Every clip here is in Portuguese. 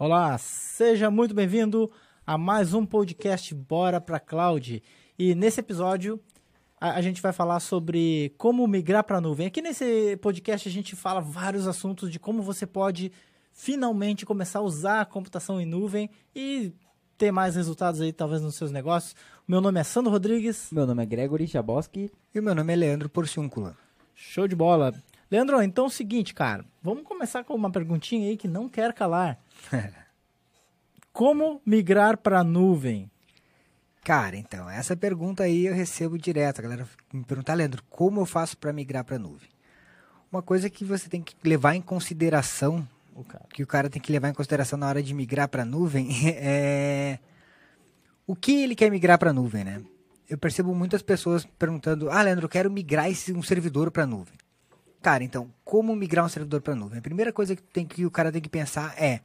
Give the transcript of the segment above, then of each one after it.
Olá, seja muito bem-vindo a mais um podcast Bora para Cloud. E nesse episódio a, a gente vai falar sobre como migrar para a nuvem. Aqui nesse podcast a gente fala vários assuntos de como você pode finalmente começar a usar a computação em nuvem e ter mais resultados aí talvez nos seus negócios. Meu nome é Sandro Rodrigues. Meu nome é Gregory Jaboski. E o meu nome é Leandro Porciúncula. Show de bola. Leandro, então é o seguinte, cara. Vamos começar com uma perguntinha aí que não quer calar. Como migrar para a nuvem? Cara, então, essa pergunta aí eu recebo direto. A galera me pergunta, Leandro, como eu faço para migrar para a nuvem? Uma coisa que você tem que levar em consideração, o que o cara tem que levar em consideração na hora de migrar para a nuvem, é o que ele quer migrar para a nuvem, né? Eu percebo muitas pessoas perguntando, ah, Leandro, eu quero migrar esse, um servidor para a nuvem. Cara, então, como migrar um servidor para a nuvem? A primeira coisa que, tem que o cara tem que pensar é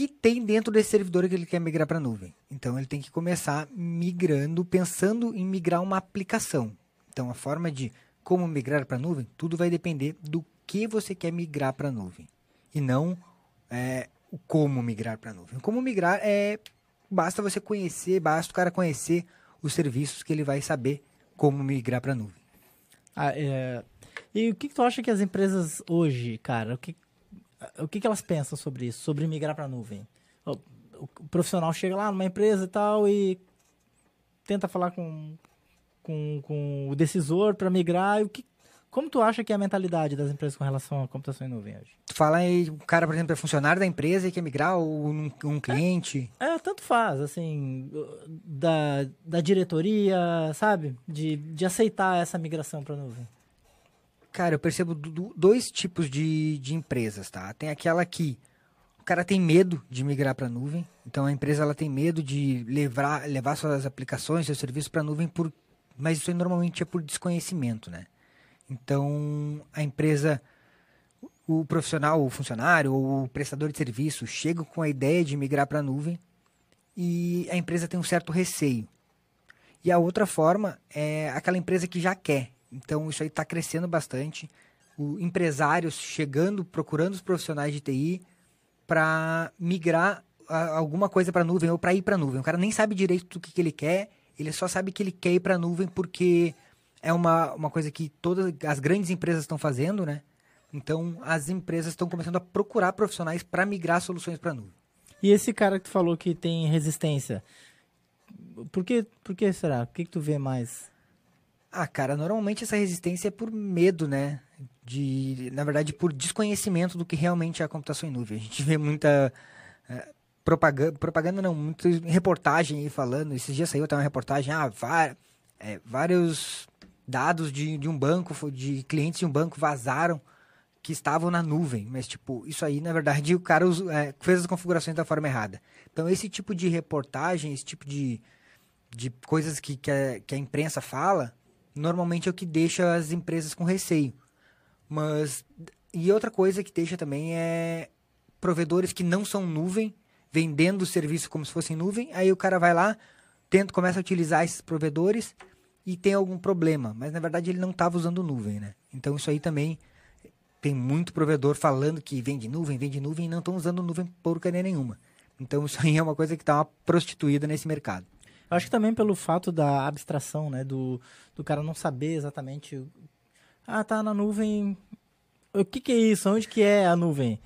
que tem dentro desse servidor que ele quer migrar para a nuvem. Então ele tem que começar migrando, pensando em migrar uma aplicação. Então a forma de como migrar para a nuvem, tudo vai depender do que você quer migrar para a nuvem e não é, o como migrar para a nuvem. Como migrar é basta você conhecer, basta o cara conhecer os serviços que ele vai saber como migrar para a nuvem. Ah, é... E o que, que tu acha que as empresas hoje, cara, o que o que, que elas pensam sobre isso, sobre migrar para a nuvem? O, o, profissional chega lá numa empresa e tal e tenta falar com, com, com o decisor para migrar. E o que, como tu acha que é a mentalidade das empresas com relação à computação em nuvem hoje? Tu fala aí, o cara, por exemplo, é funcionário da empresa e quer migrar ou um, um cliente? É, é, tanto faz, assim, da, da diretoria, sabe? De, de aceitar essa migração para a nuvem. Cara, eu percebo dois tipos de, de empresas, tá? Tem aquela que o cara tem medo de migrar para a nuvem, então a empresa ela tem medo de levar, levar suas aplicações, seus serviços para a nuvem, por, mas isso normalmente é por desconhecimento, né? Então a empresa, o profissional, o funcionário ou o prestador de serviço chega com a ideia de migrar para a nuvem e a empresa tem um certo receio. E a outra forma é aquela empresa que já quer, então isso aí está crescendo bastante. O empresários chegando, procurando os profissionais de TI para migrar a, alguma coisa para nuvem ou para ir para nuvem. O cara nem sabe direito do que, que ele quer, ele só sabe que ele quer ir para nuvem porque é uma, uma coisa que todas as grandes empresas estão fazendo, né? Então as empresas estão começando a procurar profissionais para migrar soluções para nuvem. E esse cara que tu falou que tem resistência, por que, por que será? O que, que tu vê mais? Ah, cara, normalmente essa resistência é por medo, né? De, na verdade, por desconhecimento do que realmente é a computação em nuvem. A gente vê muita é, propaganda, propaganda não, muita reportagem aí falando. Esses dias saiu até uma reportagem, ah, var, é, vários dados de, de um banco, de clientes de um banco vazaram que estavam na nuvem. Mas, tipo, isso aí, na verdade, o cara é, fez as configurações da forma errada. Então, esse tipo de reportagem, esse tipo de, de coisas que, que, a, que a imprensa fala, normalmente é o que deixa as empresas com receio. Mas e outra coisa que deixa também é provedores que não são nuvem, vendendo o serviço como se fosse nuvem, aí o cara vai lá, tenta, começa a utilizar esses provedores e tem algum problema, mas na verdade ele não estava usando nuvem, né? Então isso aí também tem muito provedor falando que vende nuvem, vende nuvem e não estão usando nuvem porcaria nenhuma. Então isso aí é uma coisa que está prostituída nesse mercado. Eu acho que também pelo fato da abstração, né? Do, do cara não saber exatamente. Ah, tá na nuvem. O que, que é isso? Onde que é a nuvem?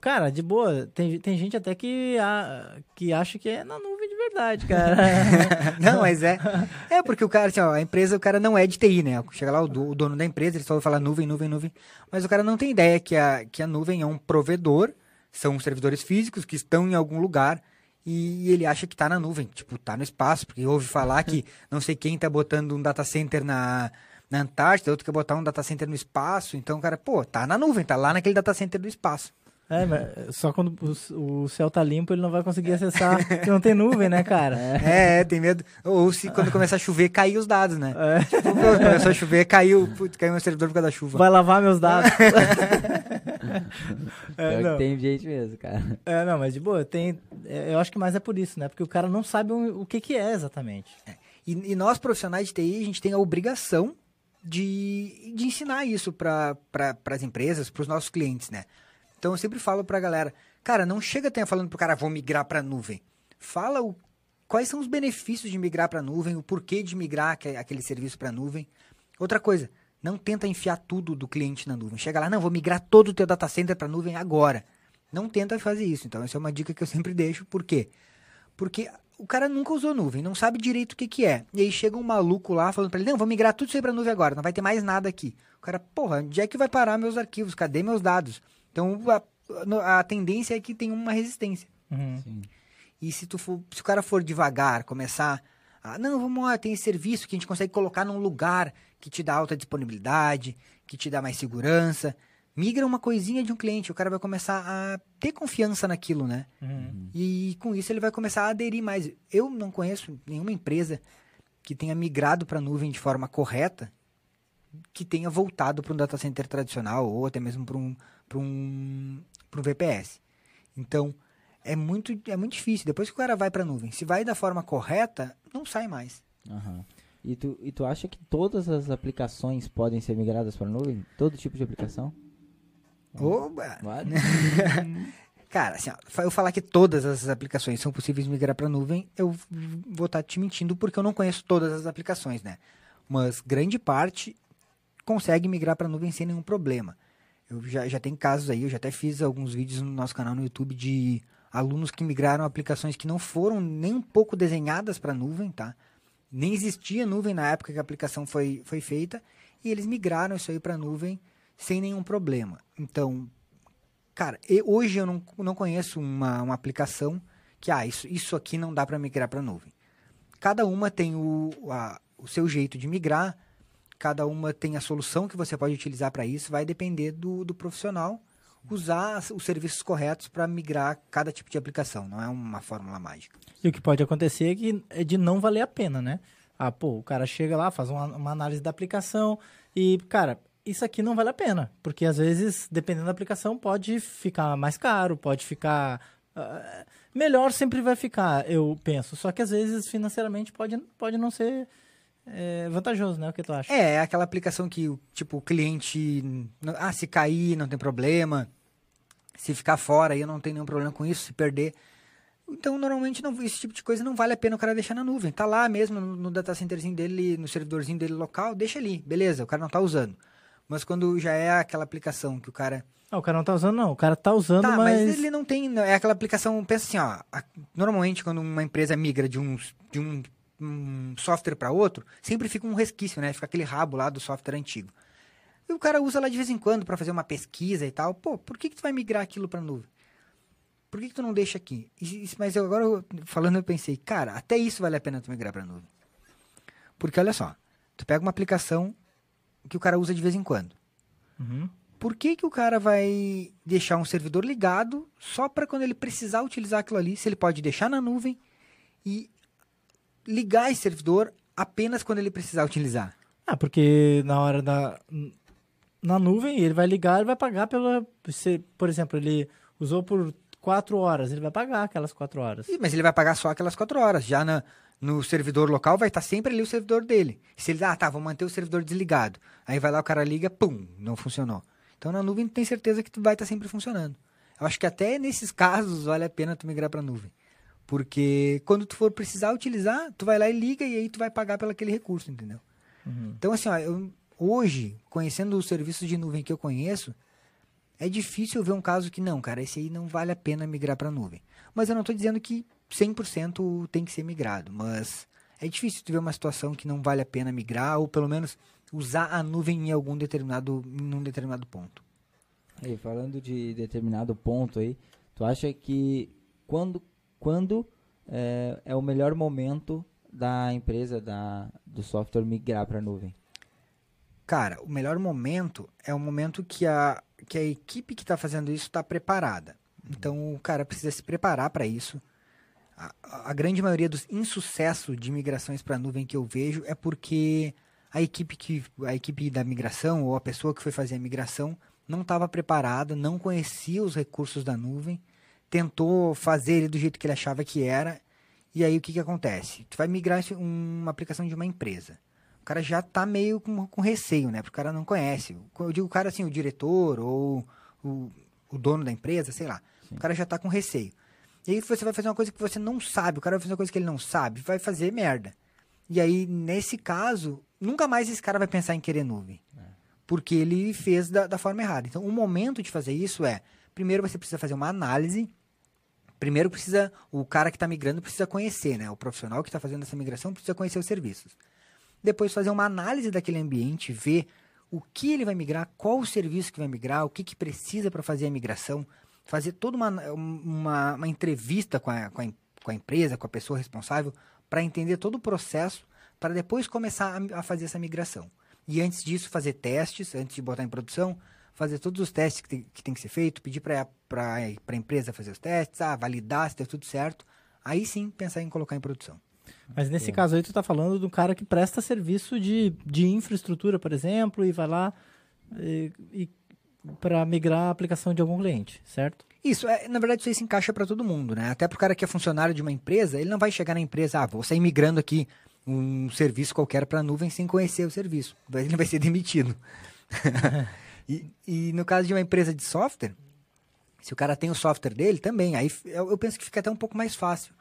Cara, de boa, tem, tem gente até que, a, que acha que é na nuvem de verdade, cara. não, mas é. É porque o cara, assim, ó, a empresa, o cara não é de TI, né? Chega lá o, do, o dono da empresa, ele só vai falar nuvem, nuvem, nuvem. Mas o cara não tem ideia que a, que a nuvem é um provedor, são servidores físicos que estão em algum lugar e ele acha que está na nuvem, tipo, está no espaço, porque ouve falar que não sei quem está botando um data center na, na Antártida, outro quer botar um data center no espaço, então o cara, pô, tá na nuvem, tá lá naquele data center do espaço. É, mas só quando o, céu tá limpo ele não vai conseguir acessar, porque não tem nuvem, né, cara? É, é, tem medo. Ou se quando começar a chover, cair os dados, né? É. Tipo, começou a chover, caiu, putz, caiu meu servidor por causa da chuva. Vai lavar meus dados. é, não. tem gente mesmo, cara. É, não, mas de boa, tem. É, eu acho que mais é por isso, né? Porque o cara não sabe o, que, que é exatamente. É. E, e, nós, profissionais de TI, a gente tem a obrigação de, de ensinar isso para pra, as empresas, para os nossos clientes, né? Então eu sempre falo pra galera, cara, não chega até falando pro cara, vou migrar pra nuvem. Fala o, quais são os benefícios de migrar pra nuvem, o porquê de migrar aquele serviço pra nuvem. Outra coisa, não tenta enfiar tudo do cliente na nuvem. Chega lá, não, vou migrar todo o teu data center pra nuvem agora. Não tenta fazer isso. Então, essa é uma dica que eu sempre deixo. Por quê? Porque o cara nunca usou nuvem, não sabe direito o que, que é. E aí chega um maluco lá falando pra ele, não, vou migrar tudo isso aí pra nuvem agora, não vai ter mais nada aqui. O cara, porra, onde é que vai parar meus arquivos? Cadê meus dados? Então, a, a tendência é que tem uma resistência. Uhum. E se, tu for, se o cara for devagar, começar a, não, vamos lá, tem esse serviço que a gente consegue colocar num lugar que te dá alta disponibilidade, que te dá mais segurança, migra uma coisinha de um cliente, o cara vai começar a ter confiança naquilo, né? Uhum. E com isso ele vai começar a aderir mais. Eu não conheço nenhuma empresa que tenha migrado para a nuvem de forma correta, que tenha voltado para um data center tradicional ou até mesmo para um, um, um VPS. Então, é muito, é muito difícil. Depois que o cara vai para a nuvem, se vai da forma correta, não sai mais. Uhum. E, tu, e tu acha que todas as aplicações podem ser migradas para a nuvem? Todo tipo de aplicação? Oba! Cara, assim, ó, eu falar que todas as aplicações são possíveis migrar para a nuvem, eu vou estar tá te mentindo porque eu não conheço todas as aplicações, né? Mas grande parte consegue migrar para a nuvem sem nenhum problema. Eu já, já tem casos aí, eu já até fiz alguns vídeos no nosso canal no YouTube de alunos que migraram aplicações que não foram nem um pouco desenhadas para a nuvem, tá? Nem existia nuvem na época que a aplicação foi, foi feita, e eles migraram isso aí para nuvem sem nenhum problema. Então, cara, hoje eu não, não conheço uma, uma aplicação que, ah, isso, isso aqui não dá para migrar para nuvem. Cada uma tem o, a, o seu jeito de migrar, cada uma tem a solução que você pode utilizar para isso, vai depender do, do profissional usar os serviços corretos para migrar cada tipo de aplicação, não é uma fórmula mágica. E o que pode acontecer é, que, é de não valer a pena, né? Ah, pô, o cara chega lá, faz uma, uma análise da aplicação e, cara, isso aqui não vale a pena. Porque às vezes, dependendo da aplicação, pode ficar mais caro, pode ficar. Uh, melhor sempre vai ficar, eu penso. Só que às vezes, financeiramente, pode, pode não ser é, vantajoso, né? O que tu acha? É, é aquela aplicação que, tipo, o cliente. Ah, se cair, não tem problema. Se ficar fora, aí eu não tenho nenhum problema com isso. Se perder. Então, normalmente, não, esse tipo de coisa não vale a pena o cara deixar na nuvem. Tá lá mesmo no, no data centerzinho dele, no servidorzinho dele local, deixa ali. Beleza, o cara não tá usando. Mas quando já é aquela aplicação que o cara. Ah, o cara não tá usando, não. O cara tá usando, tá, mas... mas ele não tem. É aquela aplicação. Pensa assim, ó. A, normalmente, quando uma empresa migra de um, de um, um software para outro, sempre fica um resquício, né? Fica aquele rabo lá do software antigo. E o cara usa lá de vez em quando para fazer uma pesquisa e tal. Pô, por que, que tu vai migrar aquilo pra nuvem? Por que, que tu não deixa aqui? E, mas eu, agora, falando, eu pensei, cara, até isso vale a pena tu migrar pra nuvem. Porque olha só, tu pega uma aplicação que o cara usa de vez em quando. Uhum. Por que, que o cara vai deixar um servidor ligado só para quando ele precisar utilizar aquilo ali? Se ele pode deixar na nuvem e ligar esse servidor apenas quando ele precisar utilizar? Ah, porque na hora da. Na nuvem, ele vai ligar, ele vai pagar pela. Se, por exemplo, ele usou por quatro horas, ele vai pagar aquelas quatro horas. Mas ele vai pagar só aquelas quatro horas. Já na, no servidor local vai estar sempre ali o servidor dele. Se ele, ah, tá, vou manter o servidor desligado. Aí vai lá, o cara liga, pum, não funcionou. Então na nuvem tem certeza que tu vai estar sempre funcionando. Eu acho que até nesses casos vale a pena tu migrar para nuvem. Porque quando tu for precisar utilizar, tu vai lá e liga e aí tu vai pagar pelo aquele recurso, entendeu? Uhum. Então assim, ó, eu, hoje, conhecendo os serviços de nuvem que eu conheço, é difícil ver um caso que não, cara, esse aí não vale a pena migrar para nuvem. Mas eu não estou dizendo que 100% tem que ser migrado, mas é difícil tu ver uma situação que não vale a pena migrar ou pelo menos usar a nuvem em algum determinado em um determinado ponto. Aí, falando de determinado ponto aí, tu acha que quando quando é, é o melhor momento da empresa da do software migrar para a nuvem? Cara, o melhor momento é o momento que a que a equipe que está fazendo isso está preparada. Então o cara precisa se preparar para isso a, a grande maioria dos insucessos de migrações para a nuvem que eu vejo é porque a equipe que a equipe da migração ou a pessoa que foi fazer a migração não estava preparada, não conhecia os recursos da nuvem, tentou fazer ele do jeito que ele achava que era, e aí o que, que acontece? Tu vai migrar uma aplicação de uma empresa. O cara já está meio com, com receio, né? Porque o cara não conhece. Eu digo o cara assim, o diretor ou o, o dono da empresa, sei lá. O cara já tá com receio. E aí você vai fazer uma coisa que você não sabe, o cara vai fazer uma coisa que ele não sabe, vai fazer merda. E aí, nesse caso, nunca mais esse cara vai pensar em querer nuvem. Porque ele fez da, da forma errada. Então, o momento de fazer isso é, primeiro você precisa fazer uma análise primeiro precisa o cara que está migrando precisa conhecer, né? O profissional que está fazendo essa migração precisa conhecer os serviços. Depois fazer uma análise daquele ambiente, ver o que ele vai migrar, qual o serviço que vai migrar, o que, que precisa para fazer a migração, fazer toda uma, uma, uma entrevista com a, com, a, com a empresa, com a pessoa responsável, para entender todo o processo, para depois começar a, a fazer essa migração. E antes disso, fazer testes, antes de botar em produção, fazer todos os testes que tem que, tem que ser feito, pedir para a empresa fazer os testes, ah, validar se deu tudo certo, aí sim pensar em colocar em produção. Mas nesse é. caso aí tu está falando do cara que presta serviço de, de infraestrutura, por exemplo, e vai lá e, e para migrar a aplicação de algum cliente, certo? Isso, é, na verdade isso aí se encaixa para todo mundo, né? Até para o cara que é funcionário de uma empresa, ele não vai chegar na empresa, ah, vou sair migrando aqui um serviço qualquer para a nuvem sem conhecer o serviço. Ele vai ser demitido. E, e no caso de uma empresa de software, se o cara tem o software dele, também. Aí eu, eu penso que fica até um pouco mais fácil.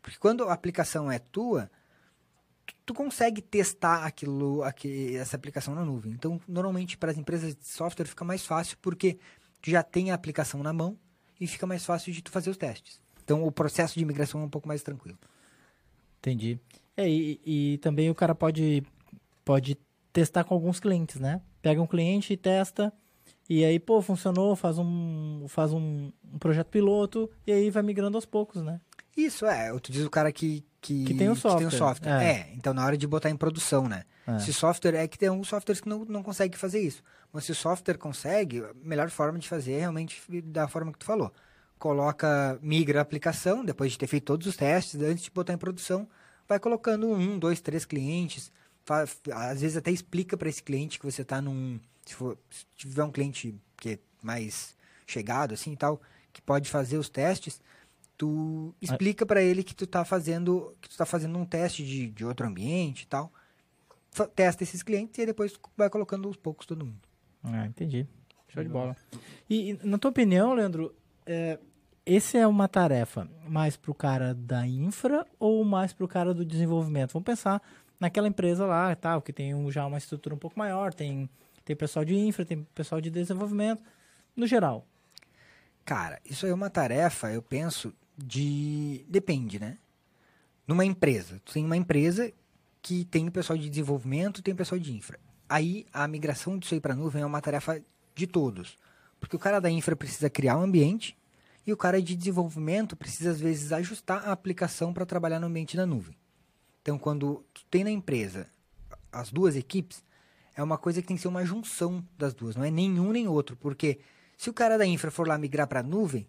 Porque quando a aplicação é tua, tu, tu consegue testar aquilo, aqui, essa aplicação na nuvem. Então, normalmente, para as empresas de software fica mais fácil porque tu já tem a aplicação na mão e fica mais fácil de tu fazer os testes. Então, o processo de migração é um pouco mais tranquilo. Entendi. É, e, e também o cara pode, pode testar com alguns clientes, né? Pega um cliente e testa, e aí, pô, funcionou, faz um, faz um, um projeto piloto, e aí vai migrando aos poucos, né? Isso, é. Tu diz o cara que, que, que tem o software. Tem o software. É. é. então na hora de botar em produção, né? É. Se software é que tem alguns softwares que não, não conseguem fazer isso. Mas se o software consegue, a melhor forma de fazer é realmente da forma que tu falou. Coloca, migra a aplicação, depois de ter feito todos os testes, antes de botar em produção, vai colocando um, dois, três clientes, às vezes até explica para esse cliente que você está num. Se, for, se tiver um cliente que é mais chegado, assim e tal, que pode fazer os testes, tu explica para ele que tu está fazendo que tu tá fazendo um teste de, de outro ambiente e tal. Testa esses clientes e depois vai colocando aos poucos todo mundo. Ah, entendi. Show de bola. E, na tua opinião, Leandro, é, esse é uma tarefa mais pro cara da infra ou mais pro cara do desenvolvimento? Vamos pensar naquela empresa lá, tal, que tem um, já uma estrutura um pouco maior, tem, tem pessoal de infra, tem pessoal de desenvolvimento, no geral. Cara, isso é uma tarefa, eu penso, de. Depende, né? Numa empresa. Tu tem uma empresa que tem pessoal de desenvolvimento tem pessoal de infra. Aí a migração disso aí para nuvem é uma tarefa de todos. Porque o cara da infra precisa criar um ambiente e o cara de desenvolvimento precisa, às vezes, ajustar a aplicação para trabalhar no ambiente da nuvem. Então, quando tu tem na empresa as duas equipes, é uma coisa que tem que ser uma junção das duas, não é nenhum nem outro, porque se o cara da infra for lá migrar para a nuvem,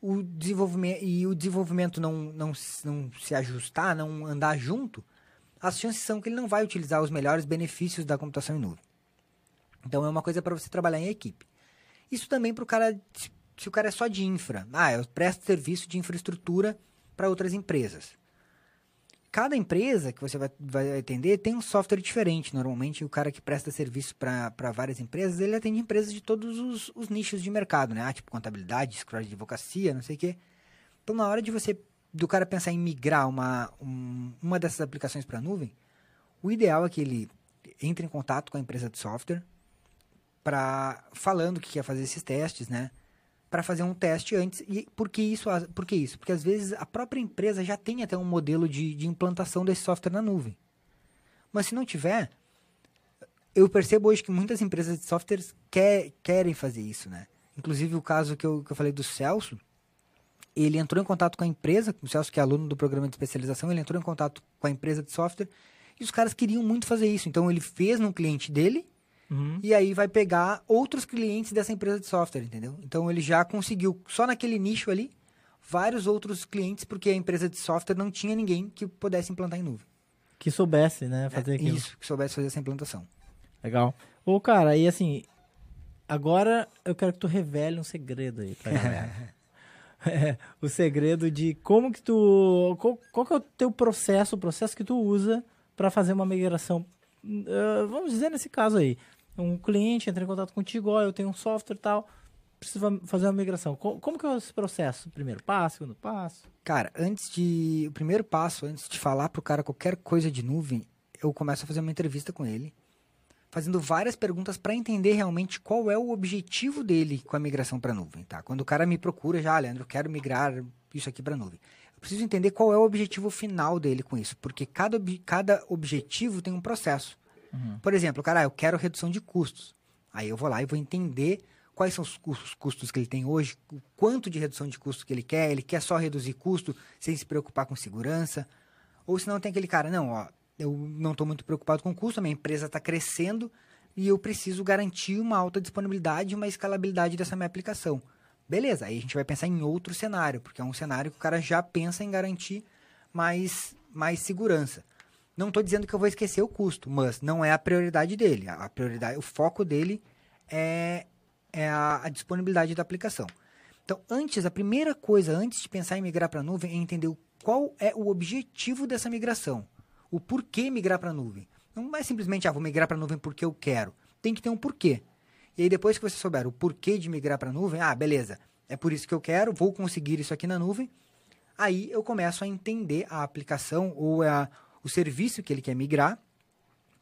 o desenvolvimento e o desenvolvimento não, não, não se ajustar, não andar junto, as chances são que ele não vai utilizar os melhores benefícios da computação em nuvem. Então é uma coisa para você trabalhar em equipe. Isso também para o cara, se o cara é só de infra, ah, eu presto serviço de infraestrutura para outras empresas cada empresa que você vai, vai atender tem um software diferente. Normalmente, o cara que presta serviço para várias empresas, ele atende empresas de todos os, os nichos de mercado, né? Ah, tipo contabilidade, escritório de advocacia, não sei o quê. Então, na hora de você, do cara pensar em migrar uma, um, uma dessas aplicações para a nuvem, o ideal é que ele entre em contato com a empresa de software para falando que quer fazer esses testes, né? Para fazer um teste antes. E por que isso? Por que isso? Porque às vezes a própria empresa já tem até um modelo de, de implantação desse software na nuvem. Mas se não tiver, eu percebo hoje que muitas empresas de softwares quer, querem fazer isso, né? Inclusive o caso que eu, que eu falei do Celso, ele entrou em contato com a empresa, o Celso que é aluno do programa de especialização, ele entrou em contato com a empresa de software e os caras queriam muito fazer isso. Então ele fez no cliente dele Uhum. E aí vai pegar outros clientes dessa empresa de software, entendeu? Então ele já conseguiu, só naquele nicho ali, vários outros clientes, porque a empresa de software não tinha ninguém que pudesse implantar em nuvem. Que soubesse, né, fazer é, aquilo. Isso, que soubesse fazer essa implantação. Legal. Ô, cara, e assim, agora eu quero que tu revele um segredo aí pra galera. é, o segredo de como que tu... Qual, qual que é o teu processo, o processo que tu usa para fazer uma migração, uh, vamos dizer nesse caso aí, um cliente entra em contato contigo, ó, eu tenho um software e tal, preciso fazer uma migração. Como, que é esse processo? Primeiro passo, segundo passo? Cara, antes de. O primeiro passo, antes de falar pro cara qualquer coisa de nuvem, eu começo a fazer uma entrevista com ele, fazendo várias perguntas para entender realmente qual é o objetivo dele com a migração para nuvem, tá? Quando o cara me procura, já, ah, Leandro, eu quero migrar isso aqui para nuvem. Eu preciso entender qual é o objetivo final dele com isso, porque cada, ob cada objetivo tem um processo. Uhum. Por exemplo, cara, ah, eu quero redução de custos. Aí eu vou lá e vou entender quais são os custos que ele tem hoje, o quanto de redução de custo que ele quer, ele quer só reduzir custo sem se preocupar com segurança, ou se não tem aquele cara, não, ó, eu não estou muito preocupado com o custo, a minha empresa está crescendo e eu preciso garantir uma alta disponibilidade e uma escalabilidade dessa minha aplicação. Beleza, aí a gente vai pensar em outro cenário, porque é um cenário que o cara já pensa em garantir mais, mais segurança. Não estou dizendo que eu vou esquecer o custo, mas não é a prioridade dele. A prioridade, o foco dele é é a, a disponibilidade da aplicação. Então, antes, a primeira coisa, antes de pensar em migrar para a nuvem, é entender qual é o objetivo dessa migração. O porquê migrar para a nuvem. Não é simplesmente, ah, vou migrar para a nuvem porque eu quero. Tem que ter um porquê. E aí, depois que você souber o porquê de migrar para a nuvem, ah, beleza, é por isso que eu quero, vou conseguir isso aqui na nuvem. Aí eu começo a entender a aplicação ou a, o serviço que ele quer migrar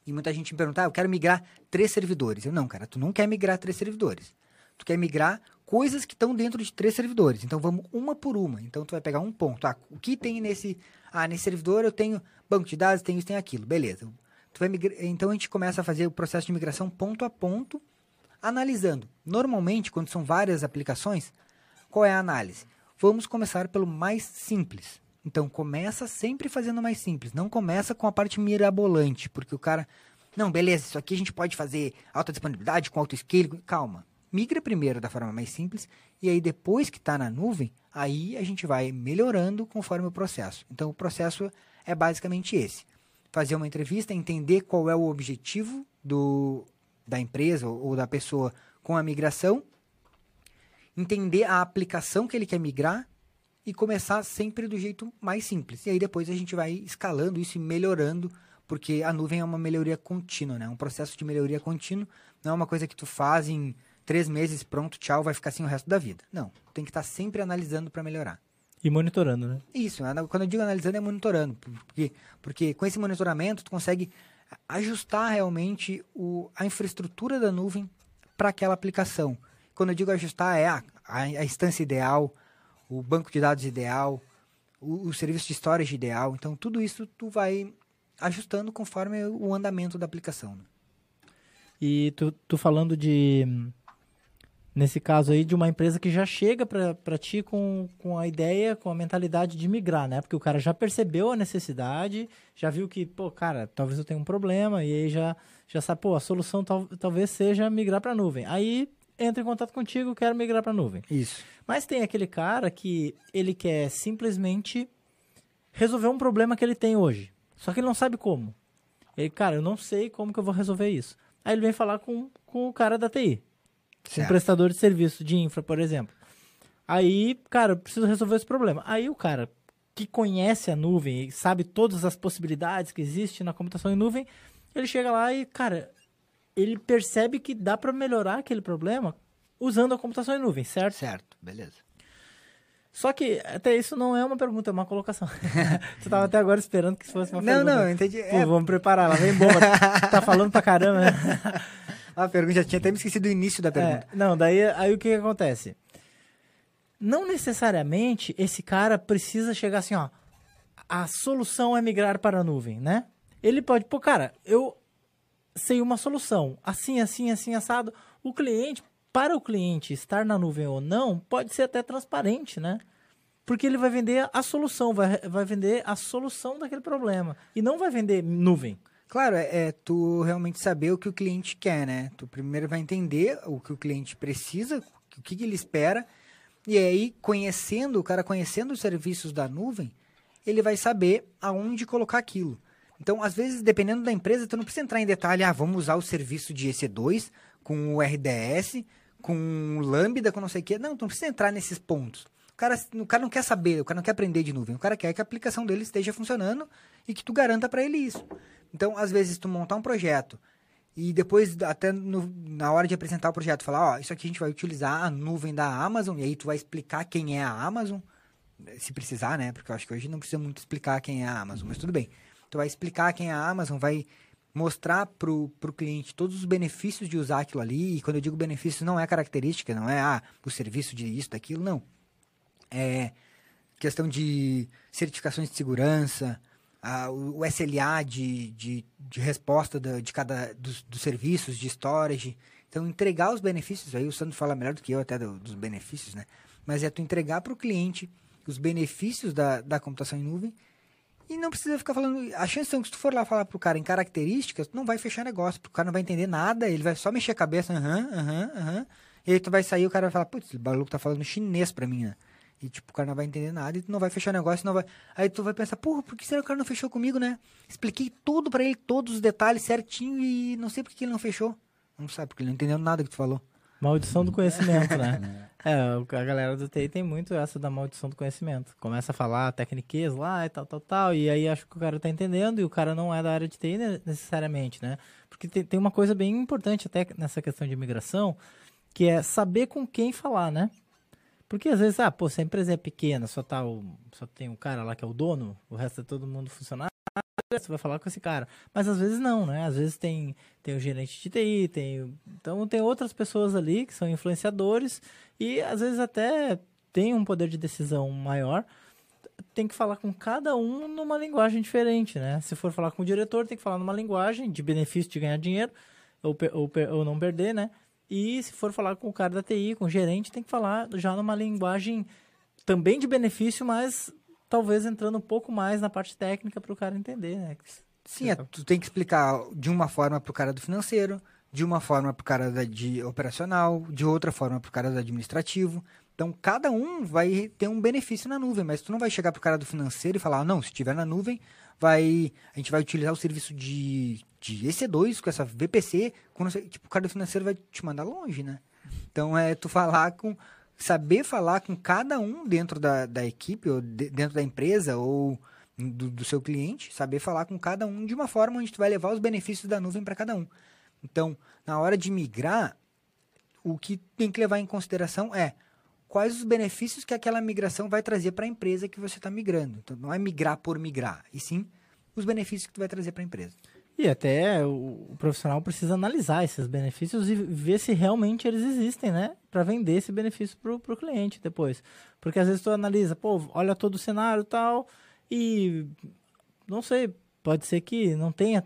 e muita gente me pergunta, ah, eu quero migrar três servidores. Eu, não, cara, tu não quer migrar três servidores. Tu quer migrar coisas que estão dentro de três servidores. Então, vamos uma por uma. Então, tu vai pegar um ponto. Ah, o que tem nesse... Ah, nesse servidor eu tenho banco de dados, tenho isso, tenho aquilo. Beleza. Tu vai migrar, então, a gente começa a fazer o processo de migração ponto a ponto, analisando. Normalmente, quando são várias aplicações, qual é a análise? Vamos começar pelo mais simples. Então começa sempre fazendo mais simples, não começa com a parte mirabolante, porque o cara, não, beleza, isso aqui a gente pode fazer alta disponibilidade com alto scale, calma. Migra primeiro da forma mais simples e aí depois que está na nuvem, aí a gente vai melhorando conforme o processo. Então o processo é basicamente esse: fazer uma entrevista, entender qual é o objetivo do, da empresa ou da pessoa com a migração, entender a aplicação que ele quer migrar e começar sempre do jeito mais simples. E aí depois a gente vai escalando isso e melhorando, porque a nuvem é uma melhoria contínua, né? Um processo de melhoria contínuo não é uma coisa que tu faz em três meses, pronto, tchau, vai ficar assim o resto da vida. Não, tem que estar tá sempre analisando para melhorar. E monitorando, né? Isso, quando eu digo analisando é monitorando, porque, porque com esse monitoramento tu consegue ajustar realmente o, a infraestrutura da nuvem para aquela aplicação. Quando eu digo ajustar é a, a, a instância ideal, o banco de dados ideal, o, o serviço de storage ideal. Então, tudo isso tu vai ajustando conforme o andamento da aplicação. Né? E tu, tu falando de, nesse caso aí, de uma empresa que já chega para ti com, com a ideia, com a mentalidade de migrar, né? Porque o cara já percebeu a necessidade, já viu que, pô, cara, talvez eu tenha um problema, e aí já, já sabe, pô, a solução tal, talvez seja migrar para a nuvem. Aí entra em contato contigo, quero migrar para a nuvem. Isso. Mas tem aquele cara que ele quer simplesmente resolver um problema que ele tem hoje. Só que ele não sabe como. Ele, cara, eu não sei como que eu vou resolver isso. Aí ele vem falar com, com o cara da TI. Certo. Um prestador de serviço de infra, por exemplo. Aí, cara, eu preciso resolver esse problema. Aí o cara que conhece a nuvem e sabe todas as possibilidades que existem na computação em nuvem, ele chega lá e, cara, ele percebe que dá para melhorar aquele problema usando a computação em nuvem, certo? Certo, beleza. Só que até isso não é uma pergunta, é uma colocação. Você estava até agora esperando que isso fosse uma não, pergunta. Não, não, entendi. Pô, é... Vamos preparar, lá vem bomba. tá falando pra caramba, a pergunta, já tinha até me esquecido do início da pergunta. É, não, daí aí o que, que acontece? Não necessariamente esse cara precisa chegar assim, ó. A solução é migrar para a nuvem, né? Ele pode, pô, cara, eu sem uma solução. Assim, assim, assim, assado. O cliente, para o cliente estar na nuvem ou não, pode ser até transparente, né? Porque ele vai vender a solução, vai, vai vender a solução daquele problema. E não vai vender nuvem. Claro, é, é, tu realmente saber o que o cliente quer, né? Tu primeiro vai entender o que o cliente precisa, o que, que ele espera, e aí, conhecendo, o cara conhecendo os serviços da nuvem, ele vai saber aonde colocar aquilo. Então, às vezes, dependendo da empresa, tu não precisa entrar em detalhe, ah, vamos usar o serviço de EC2 com o RDS, com o Lambda, com não sei o quê. Não, tu não precisa entrar nesses pontos. O cara, o cara não quer saber, o cara não quer aprender de nuvem. O cara quer que a aplicação dele esteja funcionando e que tu garanta para ele isso. Então, às vezes, tu montar um projeto e depois, até no, na hora de apresentar o projeto, falar, ó, isso aqui a gente vai utilizar a nuvem da Amazon, e aí tu vai explicar quem é a Amazon, se precisar, né? Porque eu acho que hoje não precisa muito explicar quem é a Amazon, mas tudo bem. Tu vai explicar quem é a Amazon, vai mostrar pro, pro cliente todos os benefícios de usar aquilo ali, e quando eu digo benefício, não é característica, não é, ah, o serviço de isso, daquilo, não. É questão de certificações de segurança, o SLA de, de, de resposta da, de cada dos, dos, serviços de storage. Então, entregar os benefícios, aí o Sandro fala melhor do que eu até do, dos benefícios, né? Mas é tu entregar para o cliente os benefícios da, da computação em nuvem e não precisa ficar falando. A chance é que se tu for lá falar pro cara em características, tu não vai fechar negócio, porque o cara não vai entender nada, ele vai só mexer a cabeça, aham, aham, aham. E aí tu vai sair o cara vai falar, putz, o maluco tá falando chinês pra mim, né? E, tipo, o cara não vai entender nada e tu não vai fechar negócio, não vai... Aí tu vai pensar, porra, por que será que o cara não fechou comigo, né? Expliquei tudo para ele, todos os detalhes certinho e não sei por que ele não fechou. Não sabe, porque ele não entendeu nada que tu falou. Maldição do conhecimento, né? É, a galera do TI tem muito essa da maldição do conhecimento. Começa a falar técnicas lá e tal, tal, tal, e aí acho que o cara tá entendendo e o cara não é da área de TI necessariamente, né? Porque tem, tem uma coisa bem importante até nessa questão de imigração, que é saber com quem falar, né? Porque às vezes, ah, pô, se a empresa é pequena, só, tá o, só tem um cara lá que é o dono, o resto é todo mundo funcionário, você vai falar com esse cara. Mas às vezes não, né? Às vezes tem, tem o gerente de TI, tem, então tem outras pessoas ali que são influenciadores e às vezes até tem um poder de decisão maior. Tem que falar com cada um numa linguagem diferente, né? Se for falar com o diretor, tem que falar numa linguagem de benefício de ganhar dinheiro ou, ou, ou não perder, né? E se for falar com o cara da TI, com o gerente, tem que falar já numa linguagem também de benefício, mas talvez entrando um pouco mais na parte técnica para o cara entender, né? Sim, é, tu tem que explicar de uma forma para o cara do financeiro, de uma forma para o cara da, de operacional, de outra forma para o cara do administrativo. Então, cada um vai ter um benefício na nuvem, mas tu não vai chegar para o cara do financeiro e falar, ah, não, se tiver na nuvem, vai, a gente vai utilizar o serviço de, de EC2 com essa VPC, quando tipo, o cara do financeiro vai te mandar longe, né? Então, é tu falar com, saber falar com cada um dentro da, da equipe, ou de, dentro da empresa, ou do, do, seu cliente, saber falar com cada um de uma forma onde tu vai levar os benefícios da nuvem para cada um. Então, na hora de migrar, o que tem que levar em consideração é quais os benefícios que aquela migração vai trazer para a empresa que você está migrando. Então, não é migrar por migrar, e sim os benefícios que tu vai trazer para a empresa. E até o, profissional precisa analisar esses benefícios e ver se realmente eles existem, né? Para vender esse benefício para o cliente depois. Porque às vezes tu analisa, pô, olha todo o cenário tal, e não sei, pode ser que não tenha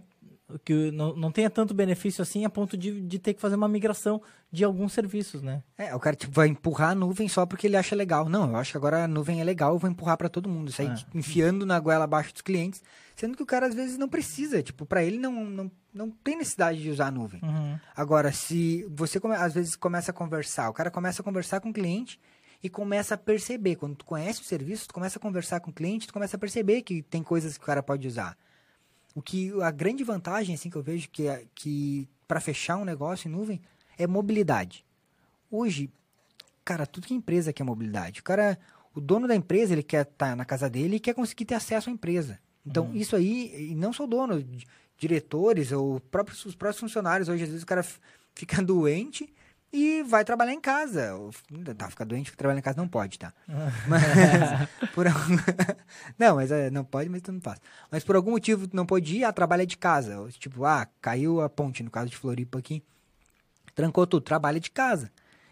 que não, não tenha tanto benefício assim a ponto de, de ter que fazer uma migração de alguns serviços, né? É, o cara tipo, vai empurrar a nuvem só porque ele acha legal. Não, eu acho que agora a nuvem é legal, eu vou empurrar para todo mundo. Isso aí, é. enfiando na goela abaixo dos clientes, sendo que o cara às vezes não precisa. Tipo, para ele não, não, não tem necessidade de usar a nuvem. Uhum. Agora, se você come, às vezes começa a conversar, o cara começa a conversar com o cliente e começa a perceber. Quando tu conhece o serviço, tu começa a conversar com o cliente, tu começa a perceber que tem coisas que o cara pode usar. O que a grande vantagem assim que eu vejo que é, que para fechar um negócio em nuvem é mobilidade. Hoje, cara, tudo que é empresa quer mobilidade. O cara, o dono da empresa, ele quer estar tá na casa dele e quer conseguir ter acesso à empresa. Então, uhum. isso aí, e não o dono, diretores ou próprios, os próprios funcionários, hoje às vezes o cara fica doente e vai trabalhar em casa. Tá, ficar doente, trabalhar em casa não pode, tá? mas, por algum... não, mas é, não pode, mas tu não faz. Mas por algum motivo tu não pode ir, ah, trabalha de casa. Tipo, ah, caiu a ponte, no caso de Floripa aqui. Trancou tudo, trabalha de casa.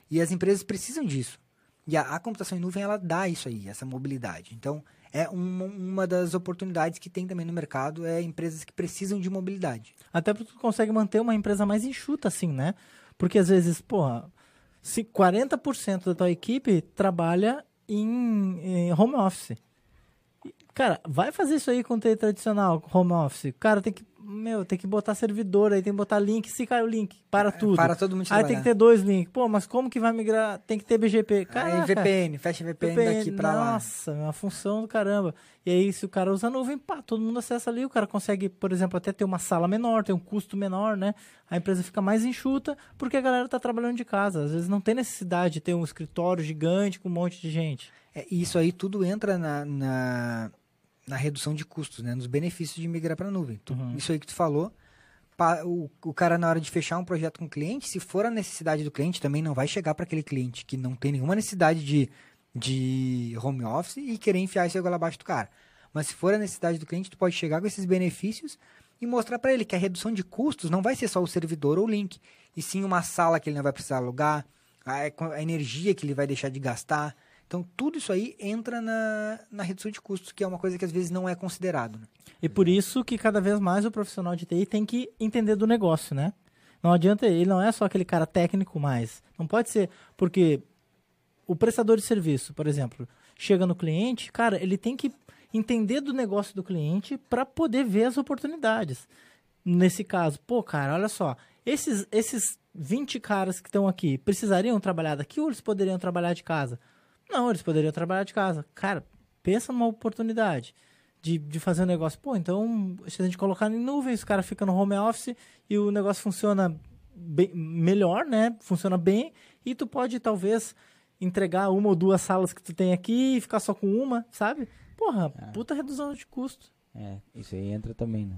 E as empresas precisam disso. E a, a computação em nuvem, ela dá isso aí, essa mobilidade. Então, é uma, uma das oportunidades que tem também no mercado, é empresas que precisam de mobilidade. Até porque tu consegue manter uma empresa mais enxuta, assim, né? Porque às vezes, porra, se 40% da tua equipe trabalha em, em home office. Cara, vai fazer isso aí com o tradicional, home office. Cara, tem que meu, tem que botar servidor, aí tem que botar link. Se cai o link, para é, tudo. Para todo mundo Aí tem que ter dois links. Pô, mas como que vai migrar? Tem que ter BGP. Caraca, aí VPN, fecha VPN, VPN daqui pra lá. Nossa, é uma função do caramba. E aí, se o cara usa nuvem, pá, todo mundo acessa ali. O cara consegue, por exemplo, até ter uma sala menor, ter um custo menor, né? A empresa fica mais enxuta porque a galera tá trabalhando de casa. Às vezes não tem necessidade de ter um escritório gigante com um monte de gente. É, isso aí tudo entra na, na, na redução de custos, né? Nos benefícios de migrar para a nuvem. Tu, uhum. Isso aí que tu falou pa- o, o cara, na hora de fechar um projeto com o cliente, se for a necessidade do cliente, também não vai chegar para aquele cliente que não tem nenhuma necessidade de, de home office e querer enfiar esse goela abaixo do cara. Mas se for a necessidade do cliente, tu pode chegar com esses benefícios e mostrar para ele que a redução de custos não vai ser só o servidor ou o link, e sim uma sala que ele não vai precisar alugar, a, a energia que ele vai deixar de gastar. Então, tudo isso aí entra na, na redução de custos, que é uma coisa que às vezes não é considerado. Né? E por isso que cada vez mais o profissional de TI tem que entender do negócio, né? Não adianta, ele não é só aquele cara técnico mais. Não pode ser, porque o prestador de serviço, por exemplo, chega no cliente, cara, ele tem que entender do negócio do cliente para poder ver as oportunidades. Nesse caso, pô, cara, olha só, esses, esses 20 caras que estão aqui precisariam trabalhar daqui ou eles poderiam trabalhar de casa? Não, eles poderiam trabalhar de casa. Cara, pensa numa oportunidade de, de fazer um negócio. Pô, então, se a gente colocar em nuvem, os caras ficam no home office e o negócio funciona bem, melhor, né? Funciona bem e tu pode, talvez, entregar uma ou duas salas que tu tem aqui e ficar só com uma, sabe? Porra, puta redução de custo. É, isso aí entra também, né?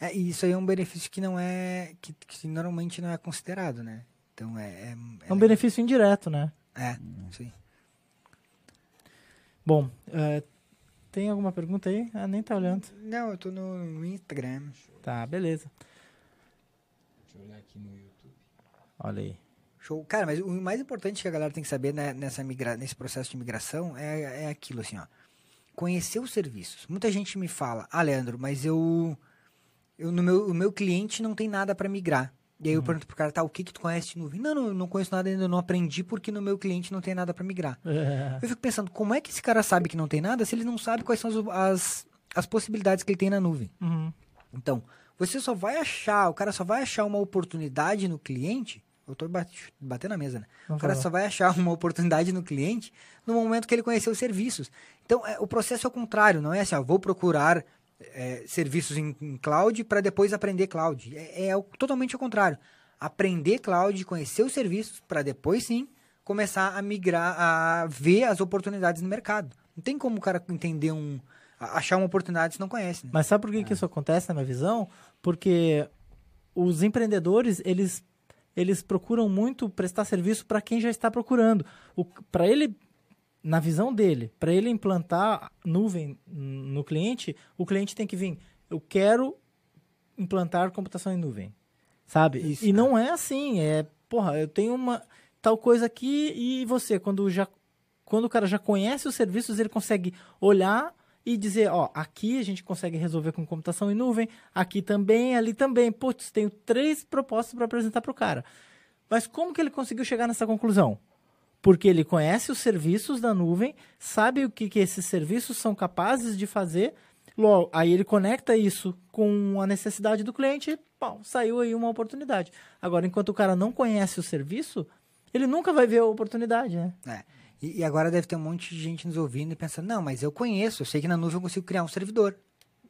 É, e isso aí é um benefício que não é. que, que normalmente não é considerado, né? Então é. É, É um benefício indireto, né? É, sim. Bom, é, tem alguma pergunta aí? Ah, nem tá olhando. Não, eu tô no, no Instagram. Tá, beleza. Deixa eu olhar aqui no YouTube. Olha aí. Show. Cara, mas o mais importante que a galera tem que saber né, nessa migra nesse processo de migração é, é aquilo, assim, ó. Conhecer os serviços. Muita gente me fala, ah, Leandro, mas eu. eu no meu, o meu cliente não tem nada para migrar. E aí eu pergunto pro cara, tá, o que que tu conhece de nuvem? Não, não, não conheço nada ainda, não aprendi porque no meu cliente não tem nada para migrar. Eu fico pensando, como é que esse cara sabe que não tem nada se ele não sabe quais são as, as, as possibilidades que ele tem na nuvem? Uhum. Então, você só vai achar, o cara só vai achar uma oportunidade no cliente. Eu tô bate- batendo na mesa, né? Não o cara só vai achar uma oportunidade no cliente no momento que ele conhecer os serviços. Então, é, o processo é o contrário, não é assim, ó, vou procurar é, serviços em, em cloud para depois aprender cloud. É, é totalmente o contrário. Aprender cloud, conhecer os serviços para depois sim começar a migrar, a ver as oportunidades no mercado. Não tem como o cara entender um. achar uma oportunidade se não conhece. Né? Mas sabe por que, que isso acontece na minha visão? Porque os empreendedores, eles, eles procuram muito prestar serviço para quem já está procurando. Para ele, na visão dele, para ele implantar nuvem no cliente, o cliente tem que vir, eu quero implantar computação em nuvem, sabe? Isso, e é. não é assim, é, porra, eu tenho uma tal coisa aqui e você, quando já quando o cara já conhece os serviços, ele consegue olhar e dizer, ó, aqui a gente consegue resolver com computação em nuvem, aqui também, ali também. Putz, tenho três propostas para apresentar para o cara. Mas como que ele conseguiu chegar nessa conclusão? Porque ele conhece os serviços da nuvem, sabe o que, que esses serviços são capazes de fazer, logo, aí ele conecta isso com a necessidade do cliente e, bom, saiu aí uma oportunidade. Agora, enquanto o cara não conhece o serviço, ele nunca vai ver a oportunidade, né? É. E, e agora deve ter um monte de gente nos ouvindo e pensando, não, mas eu conheço, eu sei que na nuvem eu consigo criar um servidor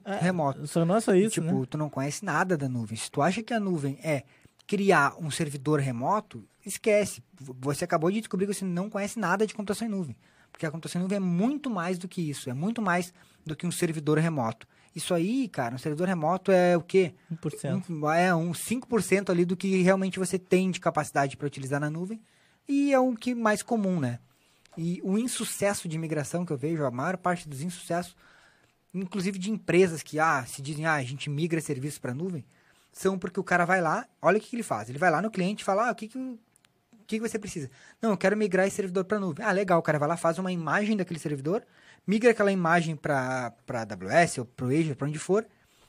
É, remoto. Só não é só isso, tipo, né? tu não conhece nada da nuvem. Se tu acha que a nuvem é criar um servidor remoto, esquece. Você acabou de descobrir que você não conhece nada de computação em nuvem. Porque a computação em nuvem é muito mais do que isso. É muito mais do que um servidor remoto. Isso aí, cara, um servidor remoto é o quê? 1%. Um, é um 5% ali do que realmente você tem de capacidade para utilizar na nuvem. E é o que mais comum, né? E o insucesso de migração que eu vejo, a maior parte dos insucessos, inclusive de empresas que ah, se dizem, ah, a gente migra serviços para nuvem, são porque o cara vai lá, olha o que, que ele faz. Ele vai lá no cliente e fala, ah, o que, que, o o que, que você precisa? Não, eu quero migrar esse servidor para nuvem. Ah, legal, o cara vai lá, faz uma imagem daquele servidor, migra aquela imagem para AWS ou para o Azure, para onde for,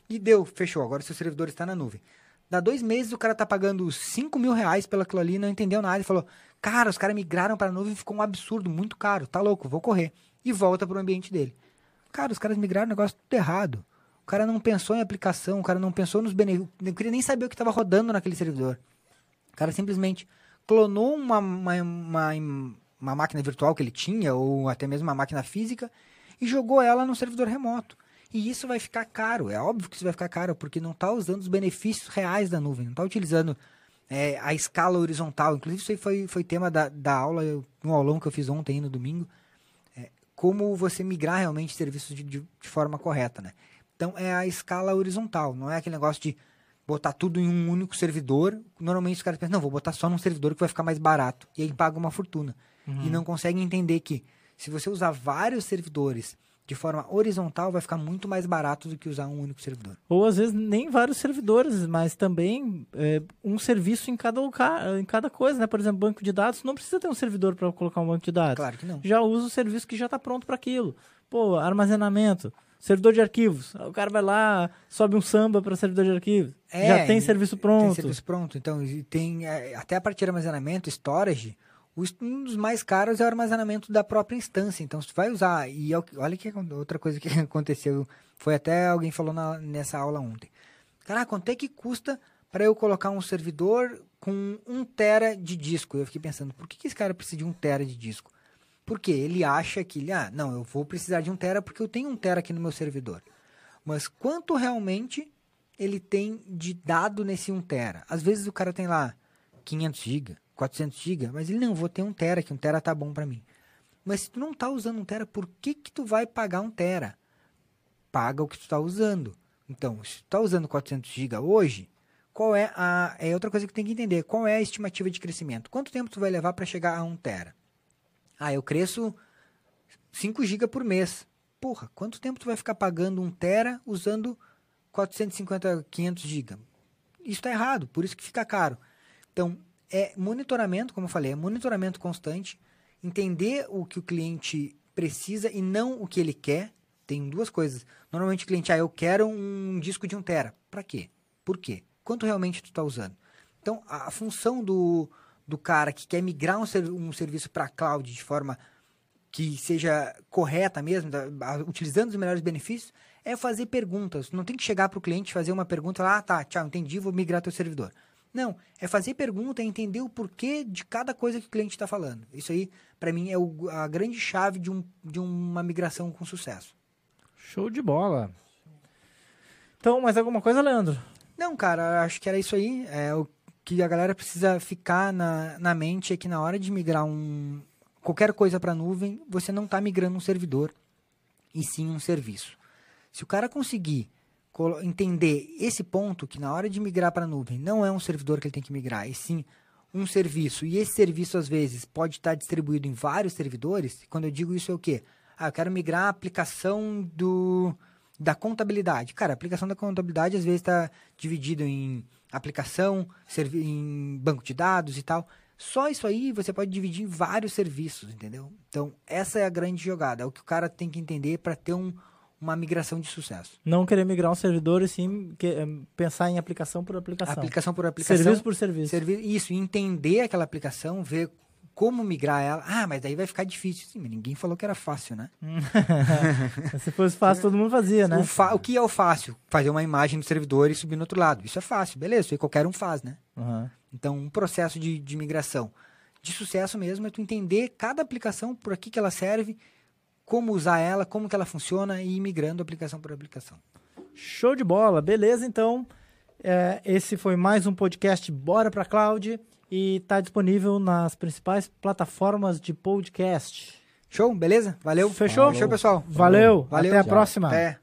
e deu, fechou. Agora o seu servidor está na nuvem. Dá dois meses, o cara tá pagando 5 mil reais pelo aquilo ali, não entendeu nada e falou: Cara, os caras migraram para a nuvem, ficou um absurdo, muito caro, tá louco, vou correr. E volta pro ambiente dele. Cara, os caras migraram o negócio tudo errado. Cara não pensou em aplicação, o cara não pensou nos benefícios, não queria nem saber o que estava rodando naquele servidor. O cara simplesmente clonou uma, uma, uma, uma máquina virtual que ele tinha, ou até mesmo uma máquina física, e jogou ela no servidor remoto. E isso vai ficar caro, é óbvio que isso vai ficar caro, porque não está usando os benefícios reais da nuvem, não está utilizando é, a escala horizontal. Inclusive, isso aí foi, foi tema da, da aula, um aulão que eu fiz ontem, no domingo, é, como você migrar realmente serviços de, de, de forma correta, né? Então, é a escala horizontal, não é aquele negócio de botar tudo em um único servidor, normalmente os caras pensam, não, vou botar só num servidor que vai ficar mais barato. E aí paga uma fortuna. Uhum. E não conseguem entender que se você usar vários servidores de forma horizontal, vai ficar muito mais barato do que usar um único servidor. Ou às vezes nem vários servidores, mas também é, um serviço em cada lugar, em cada coisa, né? Por exemplo, banco de dados, não precisa ter um servidor para colocar um banco de dados. Claro que não. Já usa o serviço que já está pronto para aquilo. Pô, armazenamento, servidor de arquivos. O cara vai lá, sobe um samba para servidor de arquivos. É, já tem serviço pronto. Tem serviço pronto. Então, tem é, até a parte de armazenamento, storage, um dos mais caros é o armazenamento da própria instância. Então, se tu vai usar, e é olha que acon- outra coisa que aconteceu, foi até alguém falou na- nessa aula ontem. Cara, quanto é que custa para eu colocar um servidor com um tera de disco? Eu fiquei pensando, por que, que esse cara precisa de um tera de disco? Porque ele acha que, ele, ah, não, eu vou precisar de um tera porque eu tenho um tera aqui no meu servidor. Mas quanto realmente ele tem de dado nesse 1 tera? Às vezes o cara tem lá 500 GB, 400 GB, mas ele não, vou ter 1 tera, que 1 tera tá bom para mim. Mas se tu não tá usando 1 tera, por que que tu vai pagar 1 tera? Paga o que tu tá usando. Então, se tu tá usando 400 GB hoje, qual é a é outra coisa que tem que entender, qual é a estimativa de crescimento? Quanto tempo tu vai levar para chegar a 1 tera? Ah, eu cresço 5 GB por mês. Porra, quanto tempo tu vai ficar pagando 1 tera usando 450, 500 GB? Isso está errado, por isso que fica caro. Então, é monitoramento, como eu falei, é monitoramento constante, entender o que o cliente precisa e não o que ele quer. Tem duas coisas. Normalmente o cliente, ah, eu quero um disco de 1 tera. Para quê? Por quê? Quanto realmente tu está usando? Então, a, a função do, do cara que quer migrar um, ser- um serviço para cloud de forma que seja correta mesmo, da- a- utilizando os melhores benefícios, é fazer perguntas. Não tem que chegar para o cliente fazer uma pergunta lá, ah, tá, tchau, entendi, vou migrar teu servidor. Não, é fazer pergunta, é entender o porquê de cada coisa que o cliente está falando. Isso aí, para mim, é o- a grande chave de, um, de uma migração com sucesso. Show de bola. Então, mais alguma coisa, Leandro? Não, cara, acho que era isso aí. É, que a galera precisa ficar na, na mente é que na hora de migrar um qualquer coisa para nuvem, você não está migrando um servidor, e sim um serviço. Se o cara conseguir entender esse ponto, que na hora de migrar para a nuvem, não é um servidor que ele tem que migrar, e sim um serviço, e esse serviço às vezes pode estar distribuído em vários servidores, quando eu digo isso é o quê? Ah, eu quero migrar a aplicação do, da contabilidade. Cara, a aplicação da contabilidade às vezes está dividido em aplicação, em banco de dados e tal. Só isso aí você pode dividir em vários serviços, entendeu? Então, essa é a grande jogada. É o que o cara tem que entender para ter um, uma migração de sucesso. Não querer migrar um servidor e sim que- eh, pensar em aplicação por aplicação. Aplicação por aplicação. Serviço por serviço. servi- Isso, entender aquela aplicação, ver como migrar ela. Ah, mas daí vai ficar difícil. Sim, mas ninguém falou que era fácil, né? Se fosse fácil, todo mundo fazia, né? O, fa- o que é o fácil? Fazer uma imagem do servidor e subir no outro lado. Isso é fácil, beleza, isso aí qualquer um faz, né? Aham. Então, um processo de, de migração de sucesso mesmo é tu entender cada aplicação, por aqui que ela serve, como usar ela, como que ela funciona e ir migrando aplicação por aplicação. Show de bola, beleza? Então, é, esse foi mais um podcast Bora pra Cloud e está disponível nas principais plataformas de podcast. Show? Beleza? Valeu? Fechou? Fechou, pessoal? Valeu, Valeu. até a Tchau. próxima. Até.